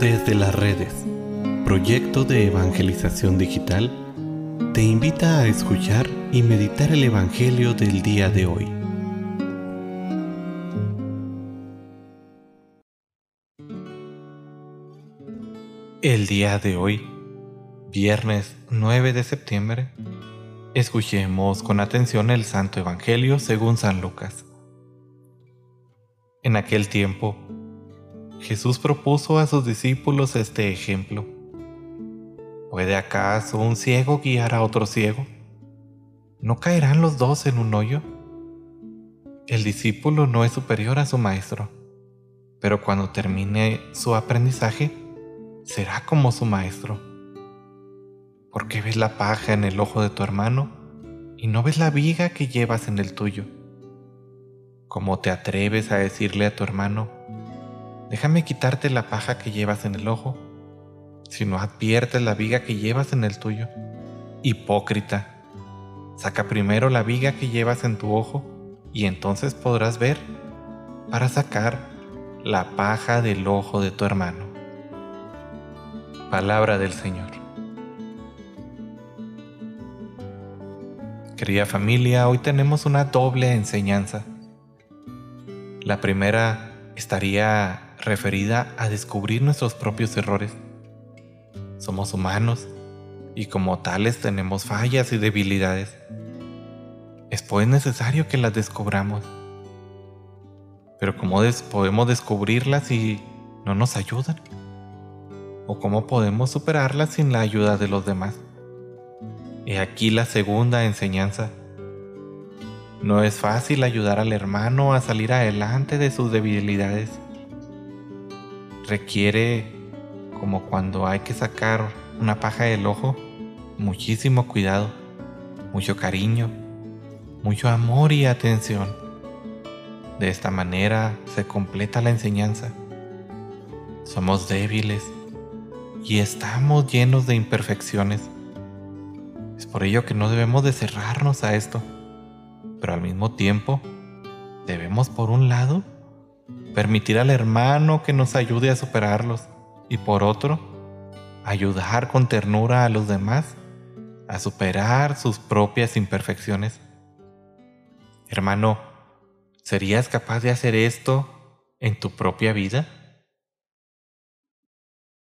Desde las redes, proyecto de evangelización digital, te invita a escuchar y meditar el Evangelio del día de hoy. El día de hoy, viernes 9 de septiembre, escuchemos con atención el Santo Evangelio según San Lucas. En aquel tiempo, Jesús propuso a sus discípulos este ejemplo. ¿Puede acaso un ciego guiar a otro ciego? ¿No caerán los dos en un hoyo? El discípulo no es superior a su maestro, pero cuando termine su aprendizaje, será como su maestro. ¿Por qué ves la paja en el ojo de tu hermano y no ves la viga que llevas en el tuyo? ¿Cómo te atreves a decirle a tu hermano, déjame quitarte la paja que llevas en el ojo, si no adviertes la viga que llevas en el tuyo? Hipócrita, saca primero la viga que llevas en tu ojo y entonces podrás ver para sacar la paja del ojo de tu hermano. Palabra del Señor. Querida familia, hoy tenemos una doble enseñanza. La primera estaría referida a descubrir nuestros propios errores. Somos humanos y como tales tenemos fallas y debilidades. Es pues necesario que las descubramos. Pero ¿cómo podemos descubrirlas si no nos ayudan? ¿O cómo podemos superarlas sin la ayuda de los demás? He aquí la segunda enseñanza no es fácil ayudar al hermano a salir adelante de sus debilidades. Requiere, como cuando hay que sacar una paja del ojo, muchísimo cuidado, mucho cariño, mucho amor y atención. De esta manera se completa la enseñanza. Somos débiles y estamos llenos de imperfecciones. Es por ello que no debemos de cerrarnos a esto pero al mismo tiempo debemos por un lado permitir al hermano que nos ayude a superarlos y por otro ayudar con ternura a los demás a superar sus propias imperfecciones. Hermano, ¿serías capaz de hacer esto en tu propia vida?